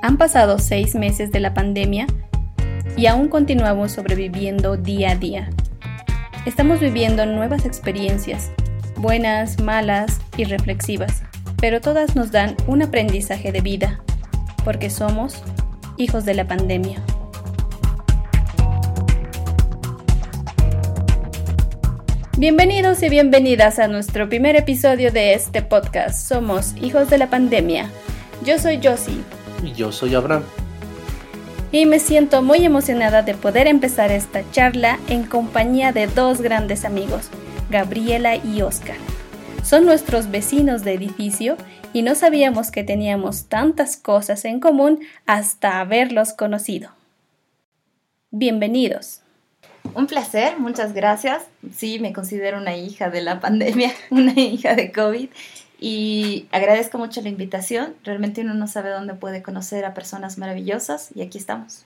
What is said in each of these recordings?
Han pasado seis meses de la pandemia y aún continuamos sobreviviendo día a día. Estamos viviendo nuevas experiencias, buenas, malas y reflexivas, pero todas nos dan un aprendizaje de vida, porque somos hijos de la pandemia. Bienvenidos y bienvenidas a nuestro primer episodio de este podcast. Somos hijos de la pandemia. Yo soy Josie. Y yo soy Abraham. Y me siento muy emocionada de poder empezar esta charla en compañía de dos grandes amigos, Gabriela y Oscar. Son nuestros vecinos de edificio y no sabíamos que teníamos tantas cosas en común hasta haberlos conocido. Bienvenidos. Un placer, muchas gracias. Sí, me considero una hija de la pandemia, una hija de COVID y agradezco mucho la invitación. Realmente uno no sabe dónde puede conocer a personas maravillosas y aquí estamos.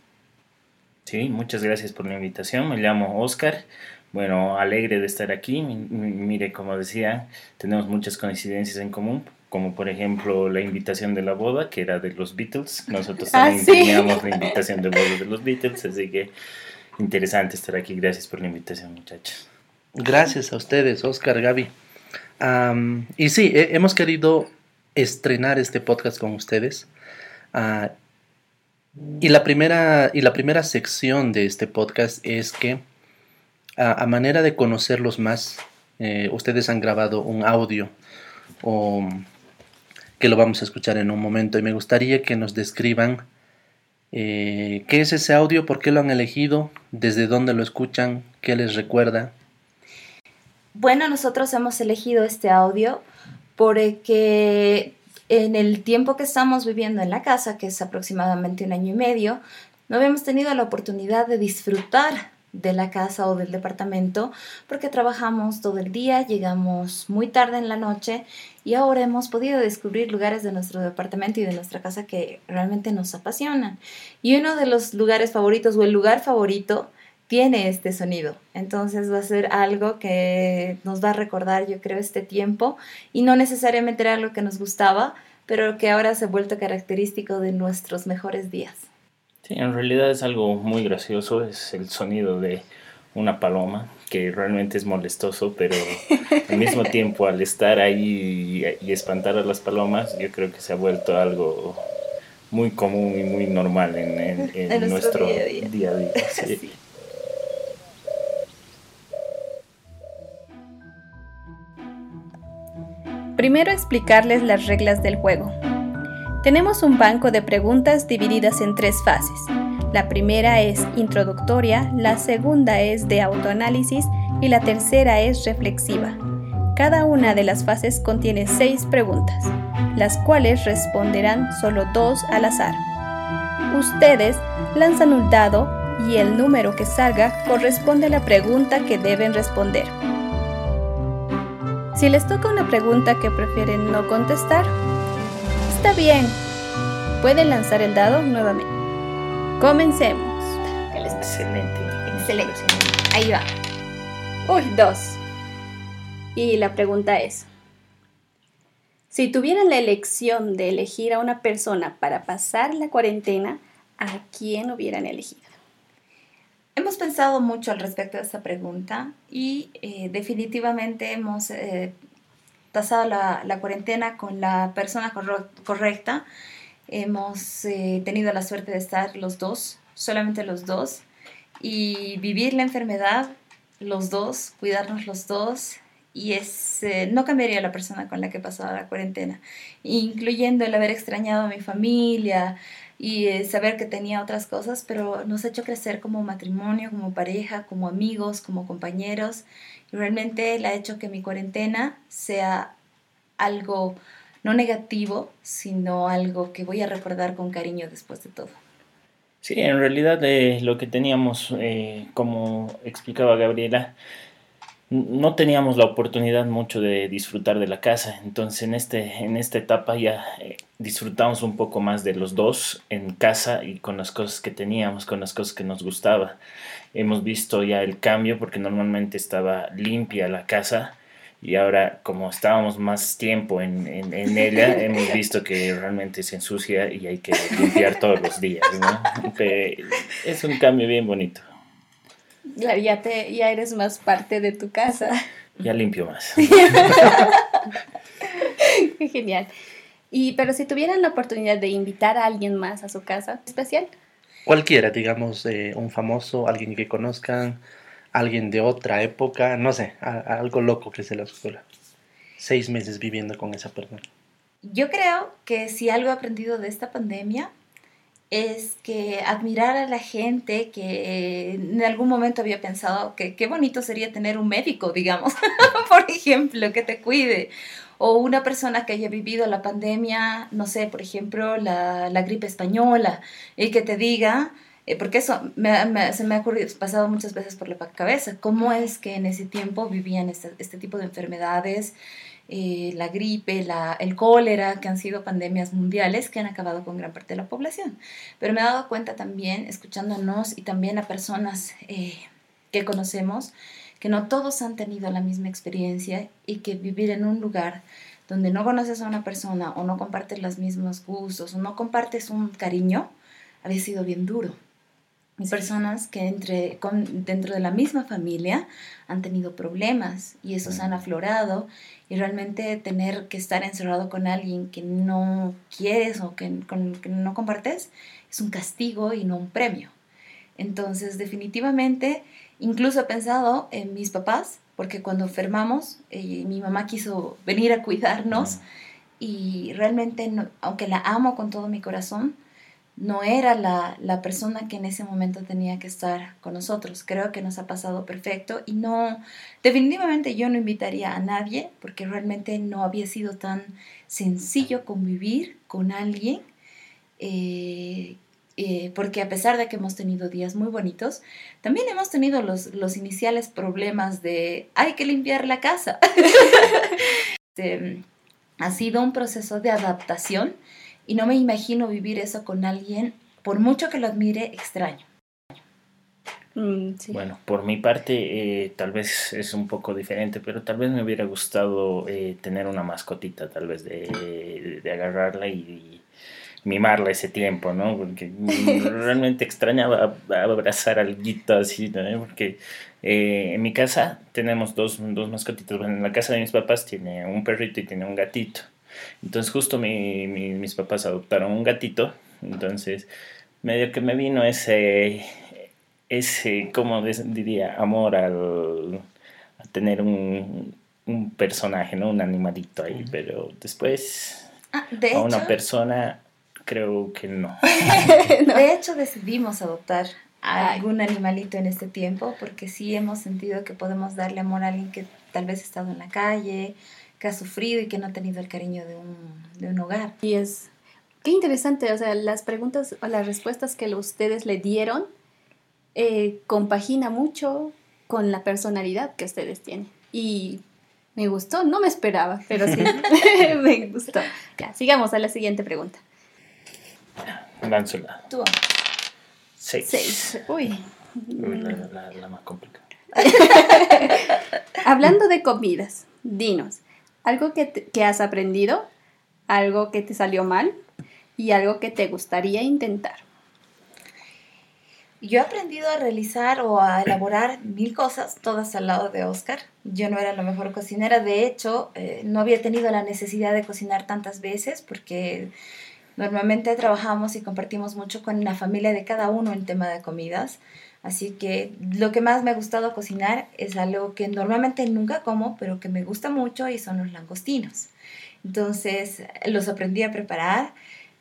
Sí, muchas gracias por la invitación. Me llamo Oscar. Bueno, alegre de estar aquí. Mire, como decía, tenemos muchas coincidencias en común, como por ejemplo la invitación de la boda, que era de los Beatles. Nosotros ah, también teníamos la invitación de boda de los Beatles, así que interesante estar aquí. Gracias por la invitación, muchachos. Gracias a ustedes, Oscar, Gaby. Y sí, hemos querido estrenar este podcast con ustedes. Ah, y, la primera, y la primera sección de este podcast es que, a, manera de conocerlos más, eh, ustedes han grabado un audio que lo vamos a escuchar en un momento. Y me gustaría que nos describan eh, ¿Qué es ese audio? ¿Por qué lo han elegido? ¿Desde dónde lo escuchan? ¿Qué les recuerda? Bueno, nosotros hemos elegido este audio porque en el tiempo que estamos viviendo en la casa, que es aproximadamente un año y medio, no habíamos tenido la oportunidad de disfrutar de la casa o del departamento porque trabajamos todo el día, llegamos muy tarde en la noche y ahora hemos podido descubrir lugares de nuestro departamento y de nuestra casa que realmente nos apasionan. Y uno de los lugares favoritos o el lugar favorito tiene este sonido. Entonces va a ser algo que nos va a recordar, yo creo, este tiempo y no necesariamente era algo que nos gustaba, pero que ahora se ha vuelto característico de nuestros mejores días. Sí, en realidad es algo muy gracioso, es el sonido de una paloma, que realmente es molestoso, pero al mismo tiempo al estar ahí y, espantar a las palomas, yo creo que se ha vuelto algo muy común y muy normal en, nuestro, día a día. Primero explicarles las reglas del juego. Tenemos un banco de preguntas divididas en tres fases. La primera es introductoria, la segunda es de autoanálisis y la tercera es reflexiva. Cada una de las fases contiene seis preguntas, las cuales responderán solo dos al azar. Ustedes lanzan un dado y el número que salga corresponde a la pregunta que deben responder. Si les toca una pregunta que prefieren no contestar, Está bien. Pueden lanzar el dado nuevamente. Comencemos. Excelente. Excelente. Ahí va. Uy, dos. Y la pregunta es, si tuvieran la elección de elegir a una persona para pasar la cuarentena, ¿a quién hubieran elegido? Hemos pensado mucho al respecto de esta pregunta y eh, definitivamente hemos eh, pasado la, la, cuarentena con la persona correcta. Hemos eh, tenido la suerte de estar los dos, solamente los dos, y vivir la enfermedad los dos, cuidarnos los dos. Y es, eh, no cambiaría la persona con la que he pasado la cuarentena, incluyendo el haber extrañado a mi familia y eh, saber que tenía otras cosas, pero nos ha hecho crecer como matrimonio, como pareja, como amigos, como compañeros realmente le ha hecho que mi cuarentena sea algo no negativo, sino algo que voy a recordar con cariño después de todo. Sí, en realidad eh, lo que teníamos, eh, como explicaba Gabriela, no teníamos la oportunidad mucho de disfrutar de la casa, entonces en, este, en esta etapa ya eh, disfrutamos un poco más de los dos en casa y con las cosas que teníamos, con las cosas que nos gustaba. Hemos visto ya el cambio porque normalmente estaba limpia la casa y ahora como estábamos más tiempo en, en, ella, hemos visto que realmente se ensucia y hay que limpiar todos los días, ¿no? es un cambio bien bonito. Ya, ya, te, ya eres más parte de tu casa. Ya limpio más. Qué genial. Y, pero si tuvieran la oportunidad de invitar a alguien más a su casa especial. Cualquiera, digamos, eh, un famoso, alguien que conozcan, alguien de otra época, no sé, algo loco que se les ocurra. Seis meses viviendo con esa persona. Yo creo que si algo he aprendido de esta pandemia es que admirar a la gente que en algún momento había pensado que qué bonito sería tener un médico, digamos, por ejemplo, que te cuide. O una persona que haya vivido la pandemia, no sé, por ejemplo, la, la gripe española, y que te diga, eh, porque eso se me ha pasado muchas veces por la cabeza, cómo es que en ese tiempo vivían este, este tipo de enfermedades, eh, la gripe, el cólera, que han sido pandemias mundiales que han acabado con gran parte de la población. Pero me he dado cuenta también, escuchándonos y también a personas eh, que conocemos, que no todos han tenido la misma experiencia y que vivir en un lugar donde no conoces a una persona o no compartes los mismos gustos o no compartes un cariño, había sido bien duro personas que entre, con, dentro de la misma familia han tenido problemas y esos han aflorado y realmente tener que estar encerrado con alguien que no quieres o que, con, que no compartes es un castigo y no un premio. Entonces, definitivamente, incluso he pensado en mis papás, porque cuando enfermamos, eh, mi mamá quiso venir a cuidarnos y realmente, aunque la amo con todo mi corazón, no era la, la, persona que en ese momento tenía que estar con nosotros. Creo que nos ha pasado perfecto y no, definitivamente yo no invitaría a nadie porque realmente no había sido tan sencillo convivir con alguien. Eh, eh, porque a pesar de que hemos tenido días muy bonitos, también hemos tenido los, los iniciales problemas de hay que limpiar la casa. Este, ha sido un proceso de adaptación y no me imagino vivir eso con alguien, por mucho que lo admire, extraño. Mm, bueno, por mi parte, eh, tal vez es un poco diferente, pero tal vez me hubiera gustado eh, tener una mascotita, tal vez de, de agarrarla y, mimarla ese tiempo, ¿no? Porque realmente extrañaba abrazar al guito así, ¿no? Porque eh, en mi casa tenemos dos, dos mascotitas. Bueno, en la casa de mis papás tiene un perrito y tiene un gatito. Entonces justo mi, mis papás adoptaron un gatito, entonces medio que me vino ese, ese como diría, amor al, a tener un, un, personaje, ¿no? Un animalito ahí, pero después ah, a una persona creo que no. De hecho decidimos adoptar a algún animalito en este tiempo porque sí hemos sentido que podemos darle amor a alguien que tal vez ha estado en la calle, que ha sufrido y que no ha tenido el cariño de un, de un hogar. Y es, qué interesante, o sea, las preguntas o las respuestas que ustedes le dieron eh, compagina mucho con la personalidad que ustedes tienen. Y me gustó, no me esperaba, pero sí, me gustó. Ya, sigamos a la siguiente pregunta. Lánzala. Tú. Seis. Seis. Uy. la, la más complicada. Hablando de comidas, dinos, algo que, has aprendido, algo que te salió mal y algo que te gustaría intentar. Yo he aprendido a realizar o a elaborar mil cosas, todas al lado de Oscar. Yo no era la mejor cocinera, de hecho, eh, no había tenido la necesidad de cocinar tantas veces porque normalmente trabajamos y compartimos mucho con la familia de cada uno en tema de comidas. Así que lo que más me ha gustado cocinar es algo que normalmente nunca como, pero que me gusta mucho y son los langostinos. Entonces los aprendí a preparar,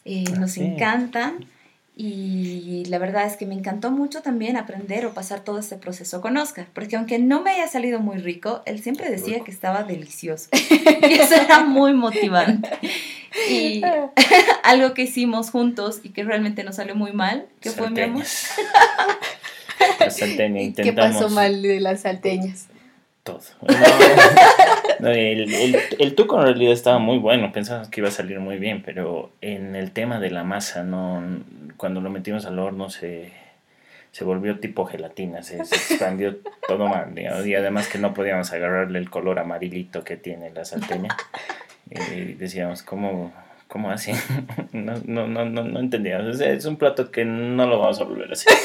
eh, ah, nos encantan y la verdad es que me encantó mucho también aprender o pasar todo este proceso con Oscar, porque aunque no me haya salido muy rico, él siempre decía que estaba delicioso y eso era muy motivante. Y algo que hicimos juntos y que realmente nos salió muy mal, que fue mi amor. ¿Qué pasó mal de las salteñas? Todo. el, el, el, tuco en realidad estaba muy bueno, pensábamos que iba a salir muy bien, pero en el tema de la masa, no cuando lo metimos al horno se, se volvió tipo gelatina, se, se expandió todo mal, digamos, y además que no podíamos agarrarle el color amarillito que tiene la salteña. Y decíamos, ¿cómo, cómo así? No, no, no, no, no entendíamos. O sea, es un plato que no lo vamos a volver a hacer.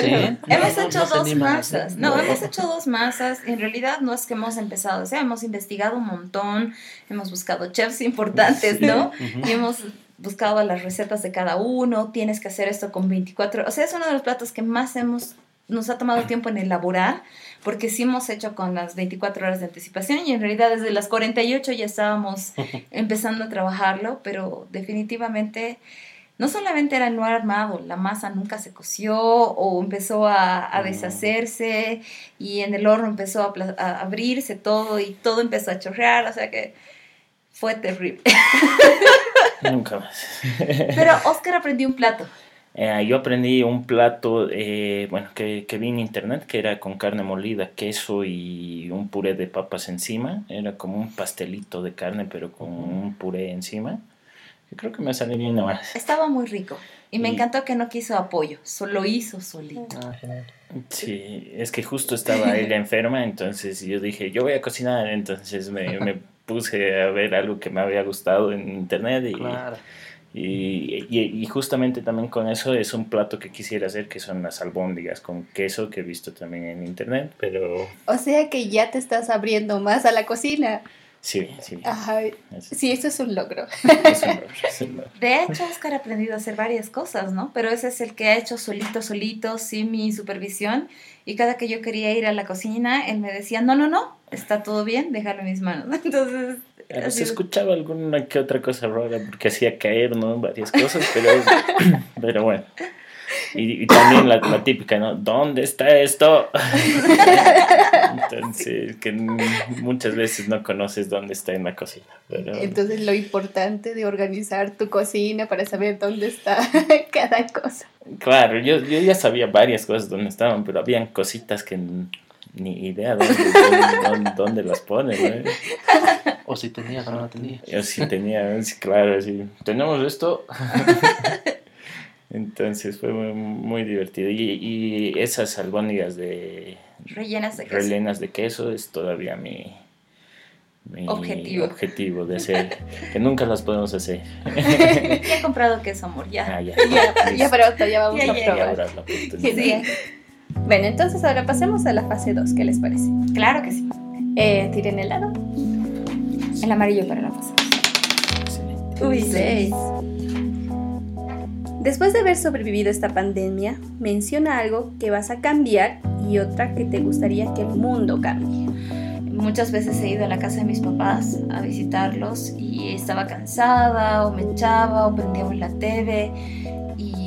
Sí. Hemos No, hecho dos masas. hacer. No, hemos hecho dos masas. En realidad no es que hemos empezado, o sea, hemos investigado un montón, hemos buscado chefs importantes, ¿no? Y hemos buscado las recetas de cada uno, tienes que hacer esto con 24, o sea, es uno de los platos que más hemos nos ha tomado tiempo en elaborar, porque sí hemos hecho con las 24 horas de anticipación y en realidad desde las 48 ya estábamos empezando a trabajarlo, pero definitivamente no solamente era no armado, la masa nunca se coció o empezó a, a deshacerse y en el horno empezó a, a abrirse todo y todo empezó a chorrear, o sea que fue terrible. Nunca más. Pero Oscar aprendió un plato. Eh, yo aprendí un plato, eh, bueno, que, que vi en internet, que era con carne molida, queso y un puré de papas encima. Era como un pastelito de carne, pero con un puré encima. Yo creo que me salió bien nomás. Estaba muy rico y me Y- encantó que no quiso apoyo, solo hizo solito. Ah. Sí, es que justo estaba ella enferma, entonces yo dije, yo voy a cocinar, entonces me, me puse a ver algo que me había gustado en internet y, Claro. Y, y- y justamente también con eso es un plato que quisiera hacer, que son las albóndigas con queso, que he visto también en internet, pero O sea que ya te estás abriendo más a la cocina. sí, sí. Ajá. Sí, eso es un logro. es un logro, es un logro. De hecho, Oscar ha aprendido a hacer varias cosas, ¿no? Pero ese es el que ha hecho solito, solito, sin mi supervisión. Y cada que yo quería ir a la cocina, él me decía, no, no, no, está todo bien, déjalo en mis manos. Entonces, Se escuchaba alguna que otra cosa rara porque hacía caer, ¿no? Varias cosas, pero, pero bueno. Y, y también la, la típica, ¿no? ¿Dónde está esto? Entonces, que muchas veces no conoces dónde está en la cocina. Pero, Entonces lo importante de organizar tu cocina para saber dónde está cada cosa. claro, yo, yo ya sabía varias cosas dónde estaban, pero habían cositas que ni idea dónde, dónde, dónde- las ponen, ¿no? O si tenías o no tenías. Yo sí tenía, sí, claro, sí. Tenemos esto. Entonces fue muy, muy divertido. Y, y esas albóndigas de rellenas de queso. rellenas de queso es todavía mi, mi Objetivo. objetivo de hacer. Que nunca las podemos hacer. Ya he comprado queso, amor, ya. Ah, ya. Ya, ya pronto, ya vamos Ya, a ya, Ya probar. habrá la oportunidad. Genial. Bueno, entonces ahora pasemos a la fase 2, ¿qué les parece? Claro que sí. Eh, tiren el lado. El amarillo para la pasada. Excelente. Uy, Seis. Después de haber sobrevivido esta pandemia, menciona algo que vas a cambiar y otra que te gustaría que el mundo cambie. Muchas veces he ido a la casa de mis papás a visitarlos y estaba cansada o me echaba o prendíamos la TV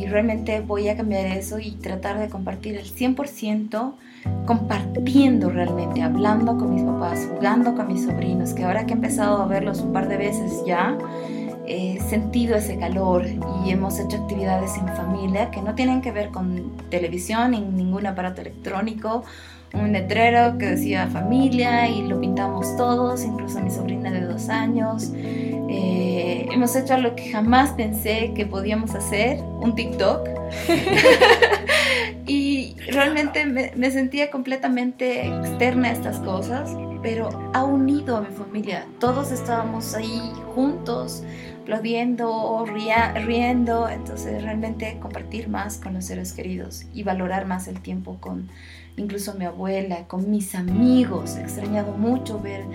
realmente voy a cambiar eso y tratar de compartir el 100% compartiendo realmente, hablando con mis papás, jugando con mis sobrinos, que ahora que he empezado a verlos un par de veces ya, he sentido ese calor y hemos hecho actividades en familia que no tienen que ver con televisión ni ningún aparato electrónico un letrero que decía familia y lo pintamos todos, incluso mi sobrina de dos años. Eh, hemos hecho algo que jamás pensé que podíamos hacer, un TikTok. y realmente me, me sentía completamente externa a estas cosas, pero ha unido a mi familia. Todos estábamos ahí juntos, aplaudiendo, riendo. Entonces realmente compartir más con los seres queridos y valorar más el tiempo con incluso mi abuela, con mis amigos. He extrañado mucho ver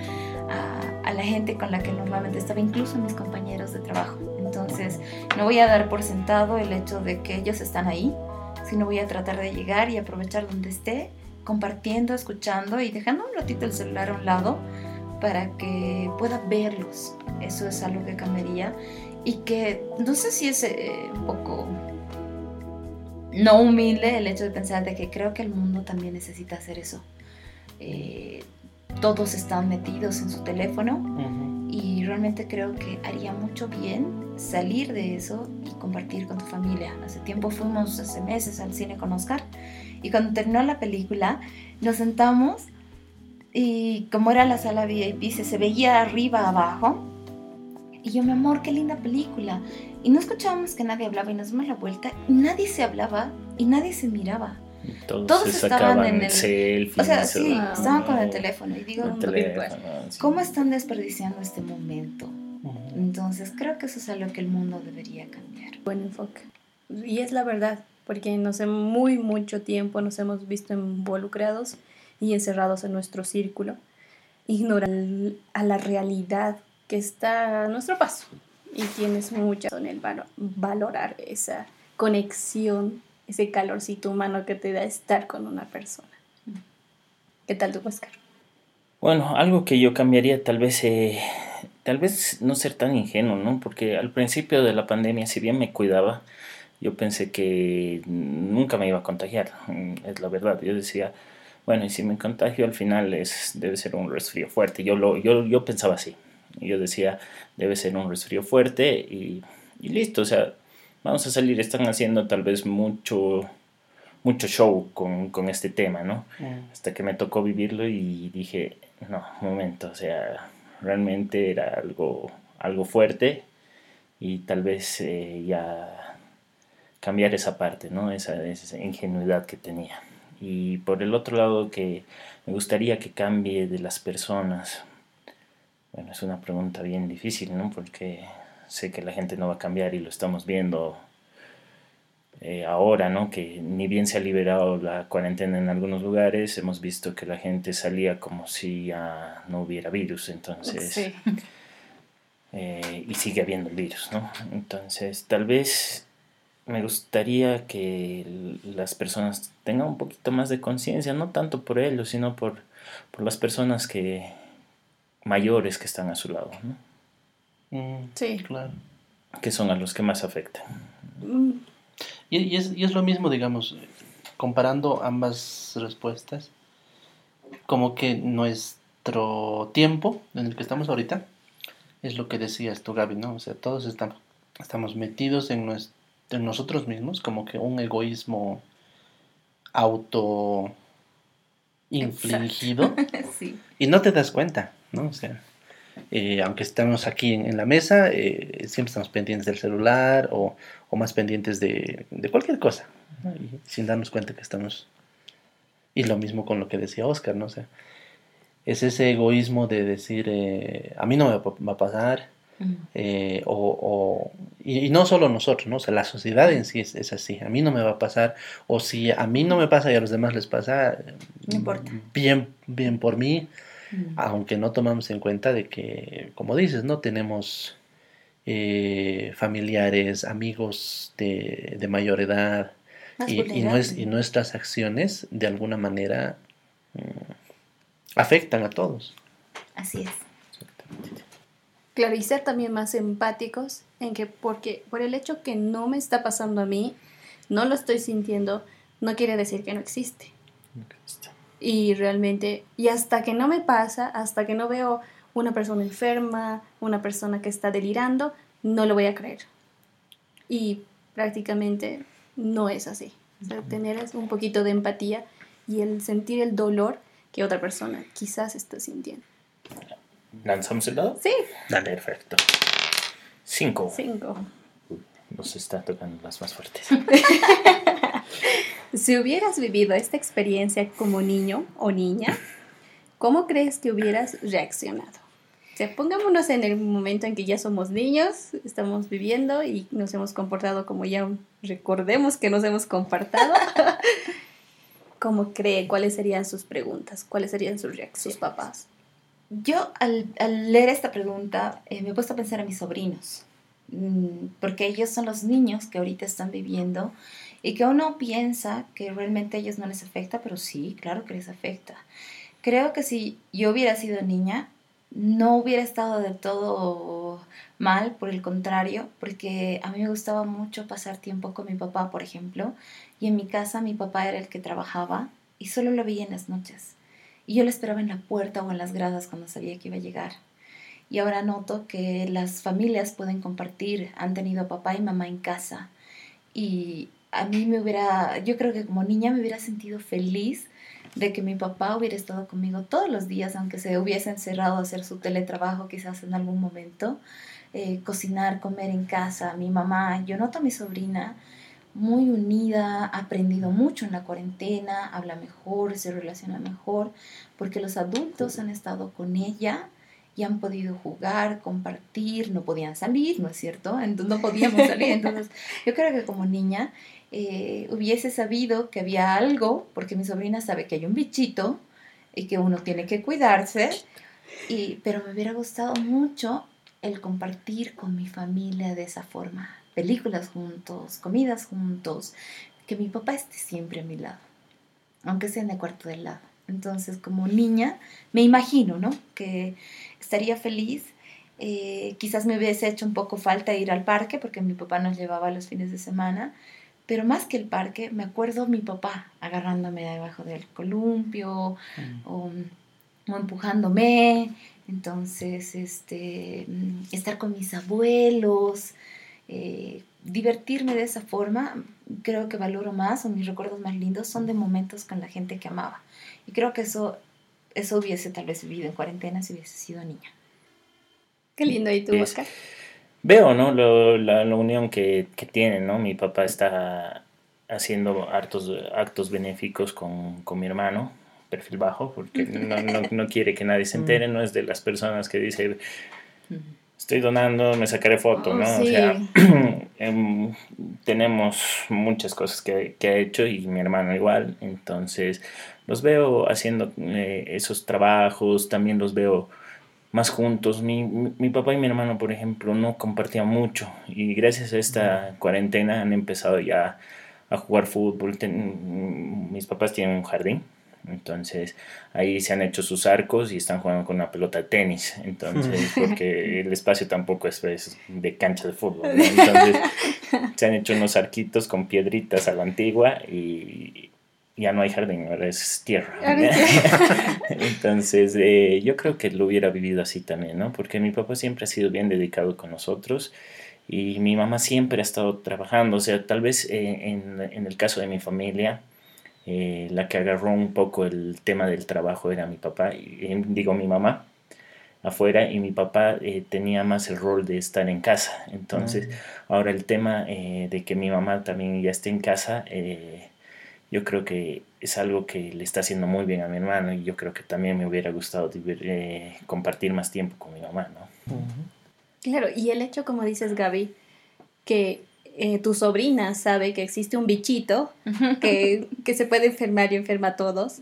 a, la gente con la que normalmente estaba, incluso mis compañeros de trabajo. Entonces, no voy a dar por sentado el hecho de que ellos están ahí, sino voy a tratar de llegar y aprovechar donde esté, compartiendo, escuchando y dejando un ratito el celular a un lado para que pueda verlos. Eso es algo que cambiaría y que no sé si es eh, un poco no humilde el hecho de pensar de que creo que el mundo también necesita hacer eso. Eh, todos están metidos en su teléfono y realmente creo que haría mucho bien salir de eso y compartir con tu familia. Hace tiempo fuimos, hace meses, al cine con Oscar y cuando terminó la película nos sentamos y como era la sala VIP se, se veía arriba abajo y yo, mi amor, qué linda película. Y no escuchábamos que nadie hablaba y nos dimos la vuelta y nadie se hablaba y nadie se miraba. Todos, Todos se estaban en el- selfies. O sea, sí, o- estaban con el teléfono. Y digo, el "Uy, teléfono, pues, sí. ¿cómo están desperdiciando este momento? Ujú. Entonces, creo que eso es algo que el mundo debería cambiar. Buen enfoque. Y es la verdad, porque no sé, muy mucho tiempo nos hemos visto involucrados y encerrados en nuestro círculo, ignoran a la realidad que está a nuestro paso. Y tienes mucha razón en el valo- valorar esa conexión, ese calorcito humano que te da estar con una persona. ¿Qué tal tú, Oscar? Bueno, algo que yo cambiaría tal vez, eh, tal vez no ser tan ingenuo, ¿no? Porque al principio de la pandemia, si bien me cuidaba, yo pensé que nunca me iba a contagiar, mm, es la verdad. Yo decía, bueno, y si me contagio al final es, debe ser un resfrío fuerte. Yo, lo, yo, yo pensaba así. Yo decía, debe ser un resfrío fuerte y, y listo, o sea, vamos a salir. Están haciendo tal vez mucho, mucho show con, con este tema, ¿no? Mm. hasta que me tocó vivirlo y dije, no, un momento, o sea, realmente era algo, algo fuerte y tal vez eh, ya cambiar esa parte, ¿no? Esa, esa ingenuidad que tenía. Y por el otro lado, que me gustaría que cambie de las personas. Bueno, es una pregunta bien difícil, ¿no? Porque sé que la gente no va a cambiar y lo estamos viendo eh, ahora, ¿no? Que ni bien se ha liberado la cuarentena en algunos lugares, hemos visto que la gente salía como si ya no hubiera virus, entonces, eh, y sigue habiendo el virus, ¿no? Entonces, tal vez me gustaría que las personas tengan un poquito más de conciencia, no tanto por ellos, sino por, por las personas que mayores que están a su lado, ¿no? Mm, Sí. Claro. Que son a los que más afectan. Mm, Y, y es, y es lo mismo, digamos, comparando ambas respuestas, como que nuestro tiempo en el que estamos ahorita es lo que decías tú, Gaby, ¿no? O sea, todos estamos, estamos metidos en, nues- en nosotros mismos, como que un egoísmo auto infligido sí. y no te das cuenta, ¿no? O sea, eh, aunque estamos aquí en, en la mesa, eh, siempre estamos pendientes del celular o, o más pendientes de, de cualquier cosa, ¿no? Y sin darnos cuenta que estamos... Y lo mismo con lo que decía Oscar, ¿no? O sea, es ese egoísmo de decir, eh, a mí no me va a pasar, eh, o, o- y, y no solo nosotros, ¿no? O sea, la sociedad en sí es, es así, a mí no me va a pasar, o si a mí no me pasa y a los demás les pasa, No importa. bien, bien por mí, Mm. aunque no tomamos en cuenta de que, como dices, no tenemos eh, familiares, amigos de, de mayor edad y, nuestras acciones de alguna manera mm, afectan a todos. Así es. Claro, y ser también más empáticos en que porque por el hecho que no me está pasando a mí, no lo estoy sintiendo, no quiere decir que no existe. Y realmente, y hasta que no me pasa, hasta que no veo una persona enferma, una persona que está delirando, no lo voy a creer. Y prácticamente no es así. O sea, tener un poquito de empatía y el sentir el dolor que otra persona quizás está sintiendo. ¿Lanzamos el dado? Sí, Dale, perfecto. Cinco. cinco. Nos está tocando las más fuertes. Si hubieras vivido esta experiencia como niño o niña, ¿cómo crees que hubieras reaccionado? O sea, pongámonos en el momento en que ya somos niños, estamos viviendo y nos hemos comportado como ya recordemos que nos hemos comportado. ¿Cómo cree? ¿Cuáles serían sus preguntas? ¿Cuáles serían sus reacciones? Sus papás. Yo al, al leer esta pregunta eh, me he puesto a pensar en mis sobrinos, Mm, porque ellos son los niños que ahorita están viviendo y que uno piensa que realmente a ellos no les afecta, pero sí, claro que les afecta. Creo que si yo hubiera sido niña, no hubiera estado del todo mal, por el contrario, porque a mí me gustaba mucho pasar tiempo con mi papá, por ejemplo, y en mi casa mi papá era el que trabajaba y solo lo veía en las noches. Y yo lo esperaba en la puerta o en las gradas cuando sabía que iba a llegar. Y ahora noto que las familias pueden compartir, han tenido papá y mamá en casa. Y a mí me hubiera, yo creo que como niña me hubiera sentido feliz de que mi papá hubiera estado conmigo todos los días, aunque se hubiese encerrado a hacer su teletrabajo quizás en algún momento, eh, cocinar, comer en casa, mi mamá, yo noto a mi sobrina muy unida, ha aprendido mucho en la cuarentena, habla mejor, se relaciona mejor, porque los adultos han estado con ella y han podido jugar, compartir, no podían salir, ¿no es cierto? Entonces no podíamos salir. Entonces yo creo que como niña eh, hubiese sabido que había algo, porque mi sobrina sabe que hay un bichito y que uno tiene que cuidarse, y, pero me hubiera gustado mucho el compartir con mi familia de esa forma, películas juntos, comidas juntos, que mi papá esté siempre a mi lado, aunque sea en el cuarto del lado. Entonces, como niña, me imagino, ¿no? Que estaría feliz. Eh, quizás me hubiese hecho un poco falta ir al parque porque mi papá nos llevaba los fines de semana, pero más que el parque, me acuerdo mi papá agarrándome debajo del columpio mm. o, empujándome. Entonces, este, mm, estar con mis abuelos, eh, divertirme de esa forma, creo que valoro más o mis recuerdos más lindos son de momentos con la gente que amaba. Y creo que eso, eso hubiese tal vez vivido en cuarentena si hubiese sido niña. Qué lindo, ¿y tú, Oscar? Veo, ¿no? la, unión que, que tienen, ¿no? Mi papá está haciendo hartos actos benéficos con, con mi hermano, perfil bajo, porque no, no, no, quiere que nadie se entere, no es de las personas que dice, estoy donando, me sacaré foto, oh, ¿no? O sea, em, tenemos muchas cosas que, que, ha hecho y mi hermano igual, entonces los veo haciendo eh, esos trabajos, también los veo más juntos. Mi, mi, papá y mi hermano, por ejemplo, no compartían mucho y gracias a esta cuarentena han empezado ya a jugar fútbol. mis papás tienen un jardín, entonces ahí se han hecho sus arcos y están jugando con una pelota de tenis. Entonces, porque el espacio tampoco es, de cancha de fútbol. Entonces se han hecho unos arquitos con piedritas a la antigua y, ya no hay jardín, ahora es tierra. Entonces, eh, yo creo que lo hubiera vivido así también, ¿no? Porque mi papá siempre ha sido bien dedicado con nosotros y mi mamá siempre ha estado trabajando. O sea, tal vez eh, en, en, el caso de mi familia, eh, la que agarró un poco el tema del trabajo era mi papá, y, digo mi mamá afuera y mi papá tenía más el rol de estar en casa. Entonces, mm. ahora el tema de que mi mamá también ya esté en casa, yo creo que es algo que le está haciendo muy bien a mi hermano y yo creo que también me hubiera gustado eh, compartir más tiempo con mi mamá, ¿no? Claro, y el hecho, como dices Gaby, que eh, tu sobrina sabe que existe un bichito que, se puede enfermar y enferma a todos,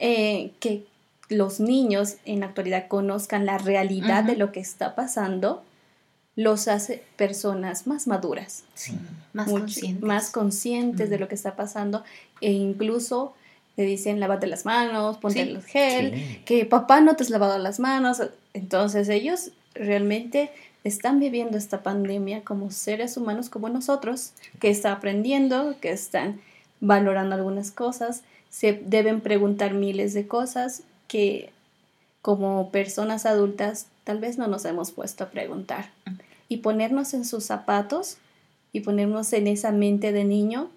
eh, que los niños en la actualidad conozcan la realidad de lo que está pasando, los hace personas más maduras, más, conscientes. más conscientes de lo que está pasando. E incluso te dicen lávate las manos, ponte el gel, que papá no te has lavado las manos. Entonces ellos realmente están viviendo esta pandemia como seres humanos como nosotros, que están aprendiendo, que están valorando algunas cosas, se deben preguntar miles de cosas que como personas adultas tal vez no nos hemos puesto a preguntar. Y ponernos en sus zapatos y ponernos en esa mente de niño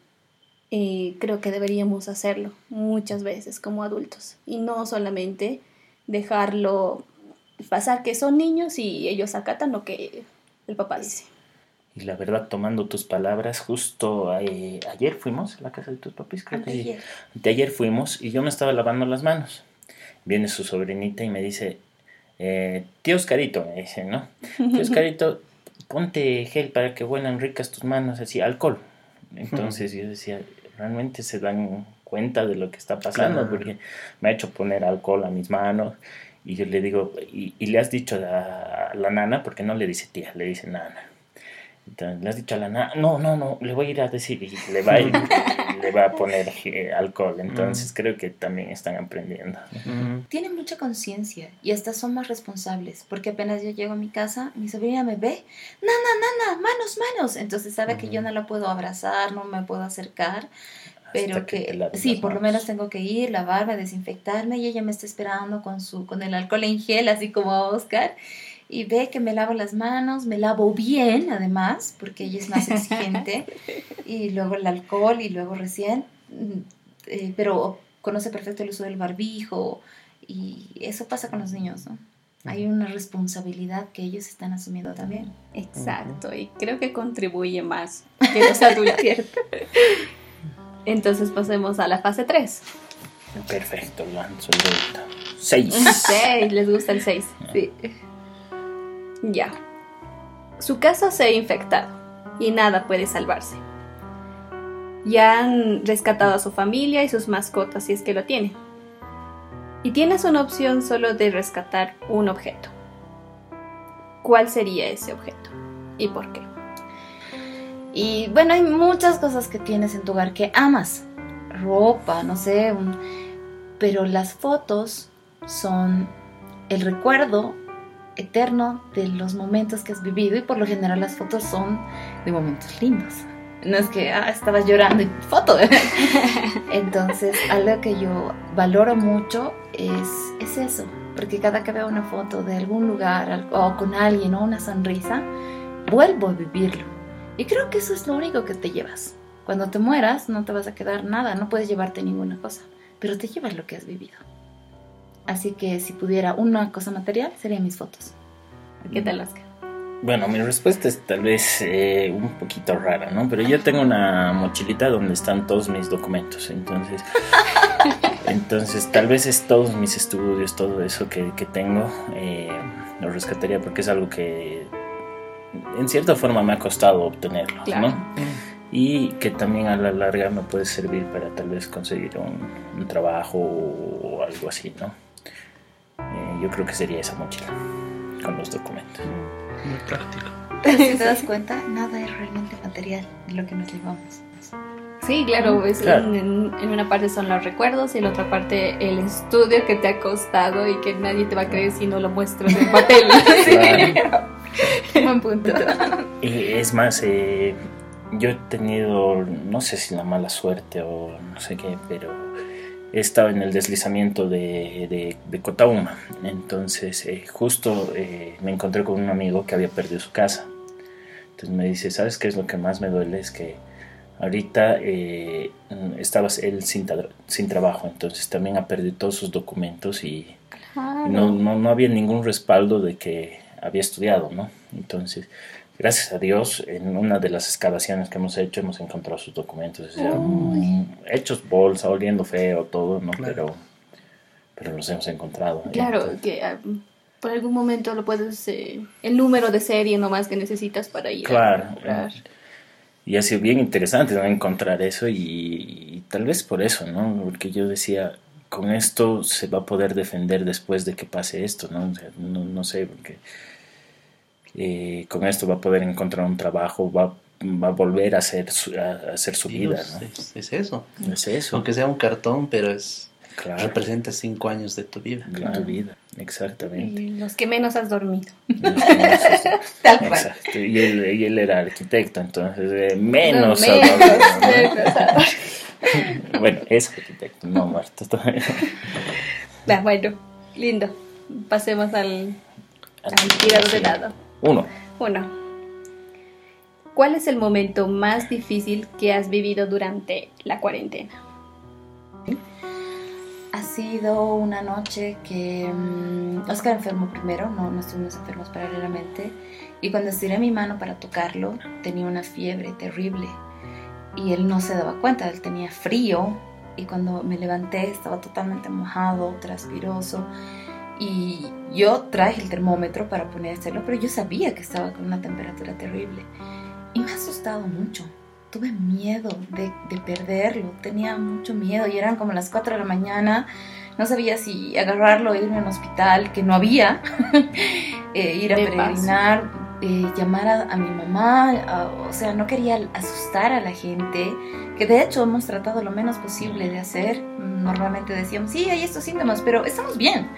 eh, creo que deberíamos hacerlo muchas veces como adultos y no solamente dejarlo pasar que son niños y ellos acatan lo que el papá dice. Y la verdad, tomando tus palabras, justo eh, ayer fuimos a la casa de tus papis, creo que de ayer fuimos y yo me estaba lavando las manos. Viene su sobrinita y me dice, eh, tío Oscarito, me dice, ¿no? Tío Oscarito, ponte gel para que huelan ricas tus manos, así, alcohol. Entonces yo decía, realmente se dan cuenta de lo que está pasando, porque me ha hecho poner alcohol a mis manos. Y yo le digo, ¿y, le has dicho a la nana? Porque no le dice tía, le dice nana. Le has dicho a la nana, no, no, no, le voy a ir a decir y le va a, ir, le va a poner eh, alcohol. Entonces creo que también están aprendiendo. Tienen mucha conciencia y hasta son más responsables, porque apenas yo llego a mi casa, mi sobrina me ve, nana, nana, manos, manos. Entonces sabe que yo no la puedo abrazar, no me puedo acercar pero que, sí, por lo menos tengo que ir, lavarme, desinfectarme y ella me está esperando con su con el alcohol en gel, así como a Oscar y ve que me lavo las manos, me lavo bien además, porque ella es más exigente, y luego el alcohol y luego recién, mm, eh, pero conoce perfecto el uso del barbijo y eso pasa con los niños, ¿no? hay una responsabilidad que ellos están asumiendo también. Exacto, y creo que contribuye más que los adultos. Entonces pasemos a la fase 3. Perfecto, lanzo el 6. 6, les gusta el 6. Sí. Ya. Su casa se ha infectado y nada puede salvarse. Ya han rescatado a su familia y sus mascotas si es que lo tiene. Y tienes una opción solo de rescatar un objeto. ¿Cuál sería ese objeto? ¿Y por qué? Y bueno, hay muchas cosas que tienes en tu hogar que amas. Ropa, no sé. Pero las fotos son el recuerdo eterno de los momentos que has vivido y por lo general las fotos son de momentos lindos. No es que ah, estabas llorando y foto. Entonces, algo que yo valoro mucho es, es eso, porque cada que veo una foto de algún lugar o con alguien o una sonrisa, vuelvo a vivirlo. Y creo que eso es lo único que te llevas. Cuando te mueras no te vas a quedar nada, no puedes llevarte ninguna cosa, pero te llevas lo que has vivido. Así que si pudiera una cosa material, serían mis fotos. ¿Qué tal, Oscar? Bueno, mi respuesta es tal vez eh, un poquito rara, ¿no? Pero yo tengo una mochilita donde están todos mis documentos, entonces... entonces, tal vez es todos mis estudios, todo eso que, que tengo, eh, lo rescataría porque es algo que en cierta forma me ha costado obtenerlo, ¿no? Y que también a la larga me puede servir para tal vez conseguir un, un trabajo o algo así, ¿no? Eh, yo creo que sería esa mochila con los documentos. Muy práctico. si te das cuenta, nada es realmente material de lo que nos llevamos. Sí, claro, es En, en, una parte son los recuerdos y en la otra parte el estudio que te ha costado y que nadie te va a creer si no lo muestras en papel. Buen punto. Y es más, eh, yo he tenido, no sé si la mala suerte o no sé qué, pero he estado en el deslizamiento de, de, de Cotauma. Entonces, eh, justo eh, me encontré con un amigo que había perdido su casa. Entonces me dice, ¿sabes qué es lo que más me duele? Es que ahorita eh, estaba él sin, sin, trabajo, entonces también ha perdido todos sus documentos y, claro. y no, no, no había ningún respaldo de que había estudiado, ¿no? Entonces gracias a Dios, en una de las excavaciones que hemos hecho, hemos encontrado sus documentos. O sea, hechos bolsa, oliendo feo, todo, ¿no? Claro. Pero, pero los hemos encontrado. Claro, Entonces, que uh, por algún momento lo puedes, eh, el número de serie nomás que necesitas para ir claro, a. Y ha sido bien interesante ¿no? encontrar eso y, y, tal vez por eso, ¿no? Porque yo decía, con esto se va a poder defender después de que pase esto, ¿no? O sea, no, no sé, porque eh, con esto va a poder encontrar un trabajo, va, va a volver a hacer su, a hacer su vida. ¿no? Es, es, eso. Es eso. Aunque sea un cartón, pero es claro. representa cinco años de tu vida. De tu vida, exactamente. Y los que menos has dormido. Tal cual. Exacto. Y él, y él era arquitecto, entonces eh, menos. No, menos, menos bueno, es arquitecto, no muerto todavía. Ah, bueno, lindo. Pasemos al, al tirador de lado. Uno. Uno. ¿Cuál es el momento más difícil que has vivido durante la cuarentena? Ha sido una noche que um, Oscar enfermó primero, no, no estuvimos enfermos paralelamente, y cuando estiré mi mano para tocarlo tenía una fiebre terrible y él no se daba cuenta, él tenía frío y cuando me levanté estaba totalmente mojado, transpiroso y yo traje el termómetro para ponérselo, pero yo sabía que estaba con una temperatura terrible. Y me ha asustado mucho. Tuve miedo de, de, perderlo, tenía mucho miedo y eran como las 4 de la mañana. No sabía si agarrarlo o irme a un hospital, que no había. eh, ir a de peregrinar, eh, llamar a, a, mi mamá. A, o sea, no quería asustar a la gente, que de hecho hemos tratado lo menos posible de hacer. Normalmente decíamos, sí, hay estos síntomas, pero estamos bien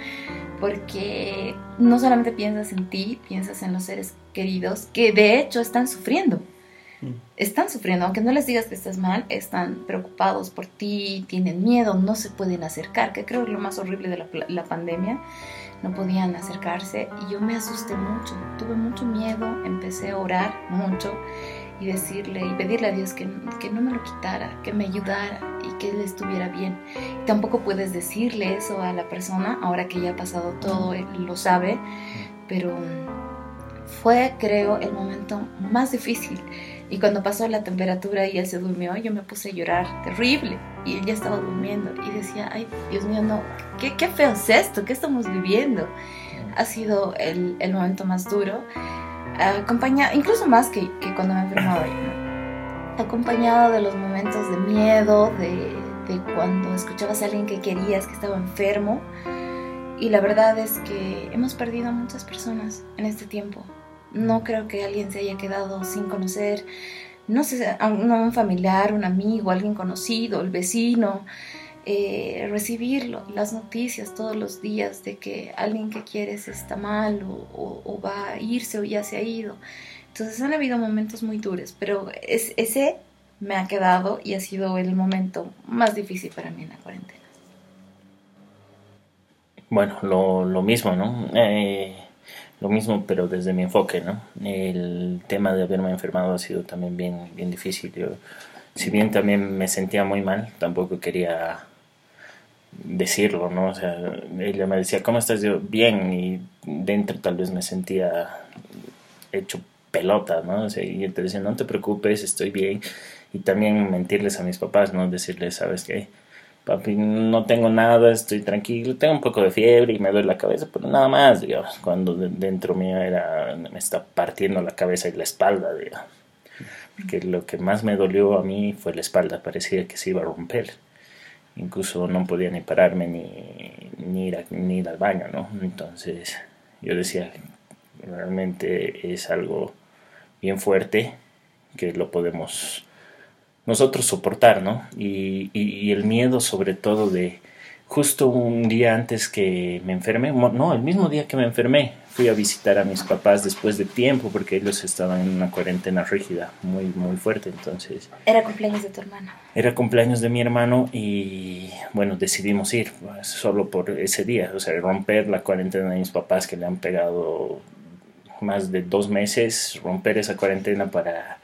porque no solamente piensas en ti, piensas en los seres queridos que de hecho están sufriendo. Están sufriendo, aunque no les digas que estás mal, están preocupados por ti, tienen miedo, no se pueden acercar, que creo que es lo más horrible de la, la pandemia. No podían acercarse y yo me asusté mucho, tuve mucho miedo, empecé a orar mucho y decirle y pedirle a Dios que, que no me lo quitara, que me ayudara y que él estuviera bien. Tampoco puedes decirle eso a la persona, ahora que ya ha pasado todo, él lo sabe, pero fue, creo, el momento más difícil. Y cuando pasó la temperatura y él se durmió, yo me puse a llorar terrible. Y él ya estaba durmiendo. Y decía, ay, Dios mío, no, qué, qué feo es esto, qué estamos viviendo. Ha sido el, el momento más duro. Acompañado, incluso más que, que cuando me enfermaba yo. Acompañado de los momentos de miedo, de, de cuando escuchabas a alguien que querías que estaba enfermo. Y la verdad es que hemos perdido a muchas personas en este tiempo. No creo que alguien se haya quedado sin conocer, no sé, a un familiar, un amigo, alguien conocido, el vecino. Eh, recibirlo, las noticias todos los días de que alguien que quieres está mal o, va a irse o ya se ha ido. Entonces han habido momentos muy duros, pero es, ese me ha quedado y ha sido el momento más difícil para mí en la cuarentena. Bueno, lo, lo mismo, ¿no? Eh, lo mismo, pero desde mi enfoque, ¿no? El tema de haberme enfermado ha sido también bien, bien difícil. Yo, si bien también me sentía muy mal, tampoco quería decirlo, ¿no? O sea, ella me decía, ¿cómo estás? Yo, bien, y dentro tal vez me sentía hecho pelota, ¿no? O sea, y yo te decía, no te preocupes, estoy bien. Y también mentirles a mis papás, ¿no? Decirles, ¿sabes qué? Papi, no tengo nada, estoy tranquilo, tengo un poco de fiebre y me duele la cabeza, pero nada más, digamos, cuando dentro mío era, me está partiendo la cabeza y la espalda, digamos. Porque lo que más me dolió a mí fue la espalda, parecía que se iba a romper. Incluso no podía ni pararme ni, ni, ir, ni ir al baño, ¿no? Entonces yo decía, realmente es algo bien fuerte que lo podemos nosotros soportar, ¿no? Y, y, el miedo sobre todo de justo un día antes que me enfermé, no, el mismo día que me enfermé, fui a visitar a mis papás después de tiempo porque ellos estaban en una cuarentena rígida, muy, muy fuerte, entonces... Era cumpleaños de tu hermano. Era cumpleaños de mi hermano y bueno, decidimos ir pues, solo por ese día, o sea, romper la cuarentena de mis papás que le han pegado más de dos meses, romper esa cuarentena para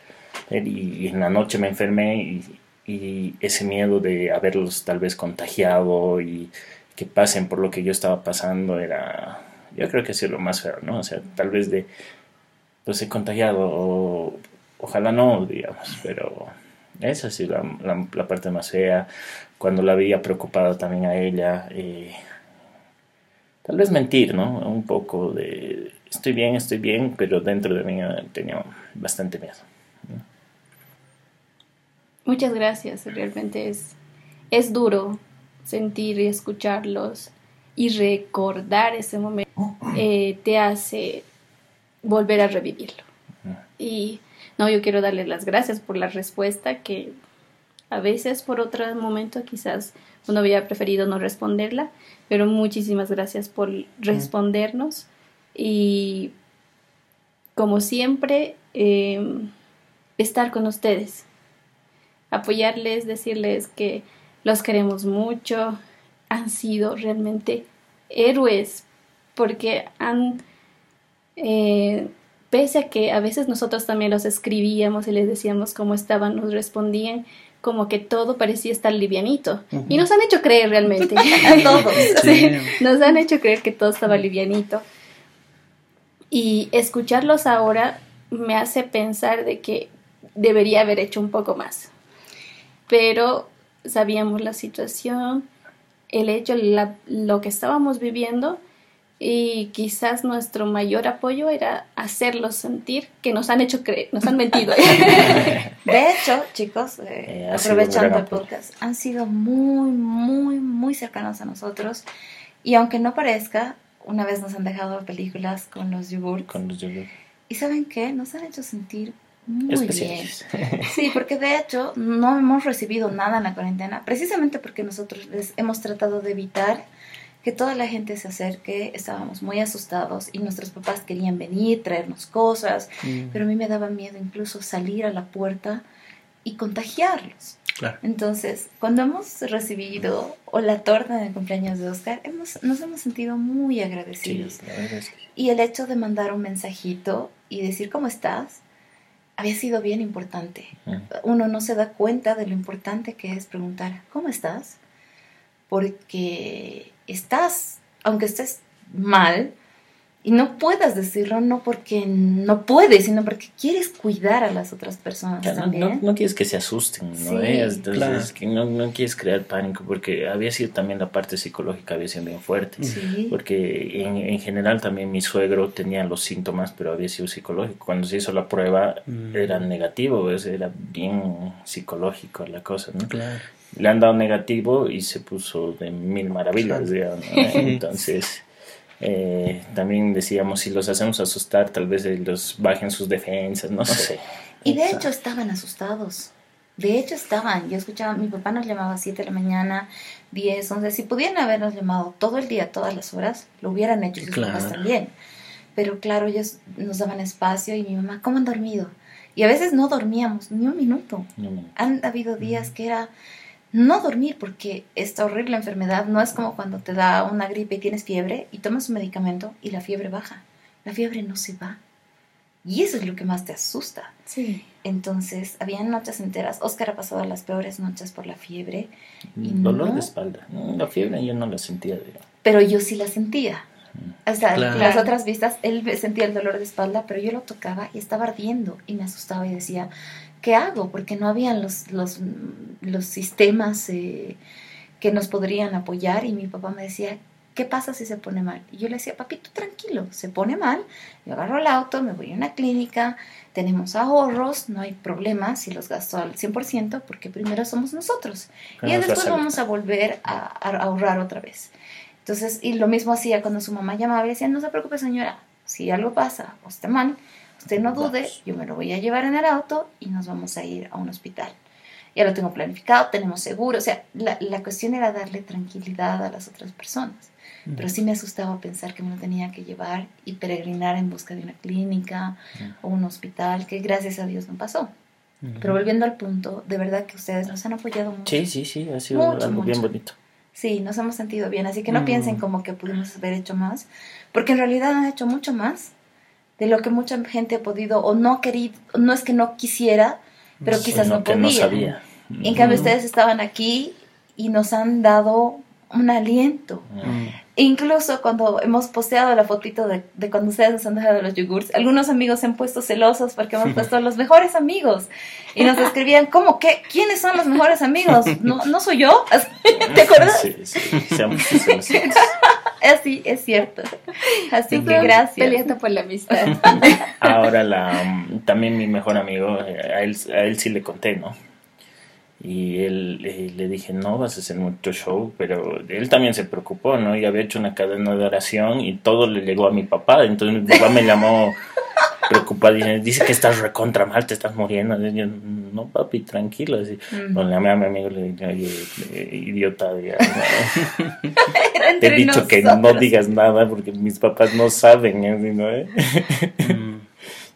y, en la noche me enfermé y, ese miedo de haberlos tal vez contagiado y que pasen por lo que yo estaba pasando era, yo creo que sido lo más feo, ¿no? O sea, tal vez de, pues he contagiado o ojalá no, digamos, pero esa ha sido la, la, parte más fea. Cuando la veía preocupada también a ella, eh, tal vez mentir, ¿no? Un poco de estoy bien, estoy bien, pero dentro de mí tenía bastante miedo. Muchas gracias, realmente es, es duro sentir y escucharlos y recordar ese momento eh, te hace volver a revivirlo. Y no, yo quiero darles las gracias por la respuesta que a veces por otro momento quizás uno había preferido no responderla, pero muchísimas gracias por respondernos. Y como siempre em, estar con ustedes apoyarles, decirles que los queremos mucho, han sido realmente héroes porque han, eh, pese a que a veces nosotros también los escribíamos y les decíamos cómo estaban, nos respondían como que todo parecía estar livianito. Y nos han hecho creer realmente. a todos. nos han hecho creer que todo estaba livianito. Y escucharlos ahora me hace pensar de que debería haber hecho un poco más pero sabíamos la situación, el hecho, lo que estábamos viviendo y quizás nuestro mayor apoyo era hacerlos sentir que nos han hecho creer, nos han mentido. De hecho, chicos, eh, eh, aprovechando el podcast, han sido muy, muy, muy cercanos a nosotros y aunque no parezca, una vez nos han dejado películas con los yogurts. Con los yogurts. Y ¿saben qué? Nos han hecho sentir muy bien. Sí, porque de hecho no hemos recibido nada en la cuarentena, precisamente porque nosotros les hemos tratado de evitar que toda la gente se acerque, estábamos muy asustados y nuestros papás querían venir, traernos cosas, mm. pero a mí me daba miedo incluso salir a la puerta y contagiarlos. Entonces, cuando hemos recibido o la torta de cumpleaños de Oscar, hemos, nos hemos sentido muy agradecidos. Y el hecho de mandar un mensajito y decir cómo estás, había sido bien importante. Uno no se da cuenta de lo importante que es preguntar, ¿cómo estás? Porque estás, aunque estés mal, y no puedas decirlo no porque no puedes, sino porque quieres cuidar a las otras personas Claro, también. no- no quieres que se asusten, ¿no? Sí, Eh, Entonces, claro. que no, no quieres crear pánico, porque había sido también la parte psicológica, había sido bien fuerte. Sí. Porque en, en general también mi suegro tenía los síntomas, pero había sido psicológico. Cuando se hizo la prueba Mm. era negativo, ¿ves? era bien psicológico la cosa, ¿no? Claro. Le han dado negativo y se puso de mil maravillas, Claro. digamos. Entonces, eh, también decíamos, si los hacemos asustar, tal vez los bajen sus defensas, no sé. Y de hecho estaban asustados. De hecho estaban. Yo escuchaba, mi papá nos llamaba a 7 de la mañana, 10, 11. Si pudieran habernos llamado todo el día, todas las horas, lo hubieran hecho y sus Claro. papás también. Pero claro, ellos nos daban espacio y mi mamá, ¿cómo han dormido? Y a veces no dormíamos ni un minuto. No Han habido días que era no dormir porque esta horrible enfermedad no es como cuando te da una gripe y tienes fiebre y tomas un medicamento y la fiebre baja. La fiebre no se va. Y eso es lo que más te asusta. Sí. Entonces, había noches enteras. Oscar ha pasado las peores noches por la fiebre, Y Dolor no. de espalda. No, La fiebre yo no la sentía. digamos. pero yo sí la sentía. O sea, Claro. las otras vistas, él sentía el dolor de espalda, pero yo lo tocaba y estaba ardiendo y me asustaba y decía, ¿qué hago? Porque no habían los, los, los sistemas eh, que nos podrían apoyar y mi papá me decía, ¿qué pasa si se pone mal? Y yo le decía, papito, tranquilo, se pone mal, yo agarro el auto, me voy a una clínica, tenemos ahorros, no hay problema si los gasto al 100% porque primero somos nosotros y después vamos a volver a, a ahorrar otra vez. Entonces, y lo mismo hacía cuando su mamá llamaba y decía, no se preocupe señora, si algo pasa o está mal, usted no dude, Vamos. yo me lo voy a llevar en el auto y nos vamos a ir a un hospital. Ya lo tengo planificado, tenemos seguro, o sea, la, la cuestión era darle tranquilidad a las otras personas. Pero sí me asustaba pensar que me lo tenía que llevar y peregrinar en busca de una clínica o un hospital, que gracias a Dios no pasó. Pero volviendo al punto, de verdad que ustedes nos han apoyado mucho. Sí, sí, sí, ha sido Mucho, algo bien bonito. Sí, nos hemos sentido bien, así que no Mm. piensen como que pudimos haber hecho más, porque en realidad han hecho mucho más de lo que mucha gente ha podido o no ha querido, no es que no quisiera, pero Sí, quizás no que podía. no sabía. En cambio, ustedes estaban aquí y nos han dado un aliento. Mm. Incluso cuando hemos posteado la fotito de, de cuando ustedes nos han dejado los yogurts, algunos amigos se han puesto celosos porque hemos puesto los mejores amigos. Y nos escribían, ¿cómo? ¿Qué? ¿Quiénes son los mejores amigos? ¿No, ¿no soy yo? ¿Te acuerdas? Sí, sí, seamos sinceros. Así, es cierto. Así que gracias. Peleando por la amistad. Ahora la, mm, también mi mejor amigo, eh, a él, a él sí le conté, ¿no? Y él eh, le dije, no, vas a hacer mucho show, pero él también se preocupó, ¿no? Y había hecho una cadena de oración y todo le llegó a mi papá. Entonces mi papá me llamó preocupado y dice, dice que estás recontra mal, te estás muriendo. Y yo, no, papi, tranquilo. Así. Bueno, llamé a mi amigo y le dije, oye, eh, idiota, ya, ¿no? Era Te he dicho que no digas nada porque mis papás no saben, así, ¿no? Mm.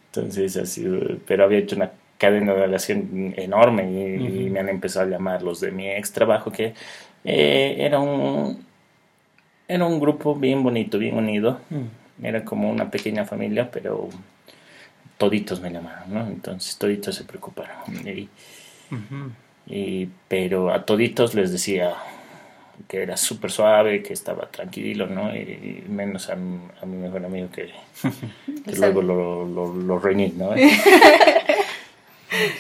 Entonces ha sido, pero había hecho una cadena de relación enorme y, me han empezado a llamar los de mi ex trabajo que eh, era un era un grupo bien bonito, bien unido, Mm. era como una pequeña familia, pero toditos me llamaron, ¿no? Entonces toditos se preocuparon y, y- pero a toditos les decía que era súper suave, que estaba tranquilo, ¿no? Y menos a, mi- a mi mejor amigo que, luego lo, lo, lo reñí, ¿no?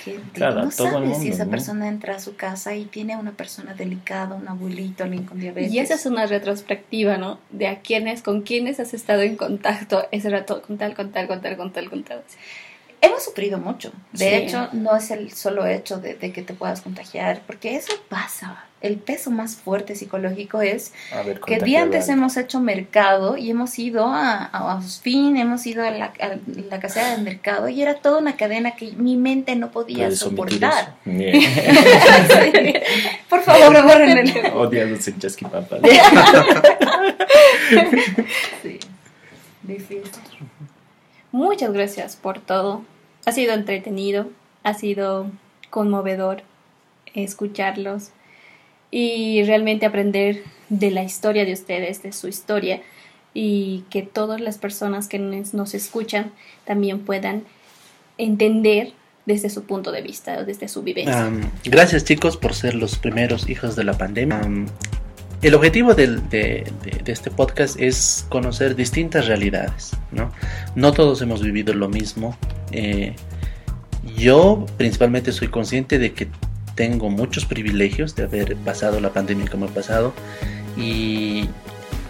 Gente, Claro, a no todo el sabes si esa ¿no? persona entra a su casa y tiene a una persona delicada, un abuelito, alguien con diabetes. Y esa es una retrospectiva, ¿no? De a quiénes, con quiénes has estado en contacto ese rato, con tal, con tal, con tal, con tal, con tal. Hemos sufrido mucho. De Sí. hecho, no es el solo hecho de, de que te puedas contagiar, porque eso pasa. El peso más fuerte psicológico es ver, que día antes hemos hecho mercado y hemos ido a, a, a Osfin, hemos ido a la, a la casera del mercado y era toda una cadena que mi mente no podía ¿Puedes omitir soportar. Sí. Por favor, borren el... Odiados en Chasquipapa. Sí. Difícil. Muchas gracias por todo. Ha sido entretenido, ha sido conmovedor escucharlos y realmente aprender de la historia de ustedes, de su historia y que todas las personas que nos escuchan también puedan entender desde su punto de vista, desde su vivencia. gracias chicos por ser los primeros hijos de la pandemia. el objetivo de, este podcast es conocer distintas realidades, ¿no? No todos hemos vivido lo mismo. Eh, yo principalmente soy consciente de que tengo muchos privilegios de haber pasado la pandemia como he pasado y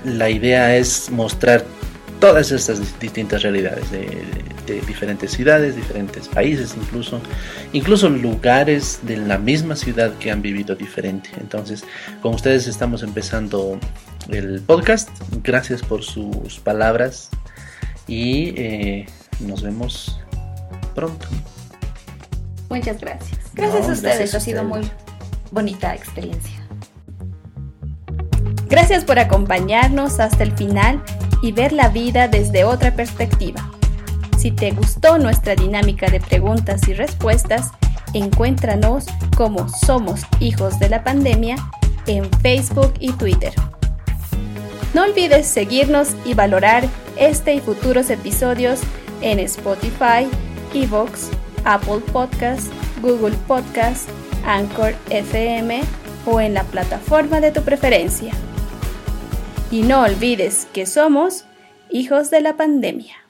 la idea es mostrar todas estas distintas realidades de, diferentes ciudades, diferentes países incluso, incluso lugares de la misma ciudad que han vivido diferente. Entonces, con ustedes estamos empezando el podcast. Gracias por sus palabras y eh, nos vemos pronto. Muchas gracias. Gracias a ustedes, ha sido muy bonita experiencia. Gracias por acompañarnos hasta el final y ver la vida desde otra perspectiva. Si te gustó nuestra dinámica de preguntas y respuestas, encuéntranos como Somos Hijos de la Pandemia en Facebook y Twitter. No olvides seguirnos y valorar este y futuros episodios en Spotify, Evox, Apple Podcasts, Google Podcasts, Anchor FM o en la plataforma de tu preferencia. Y no olvides que somos hijos de la pandemia.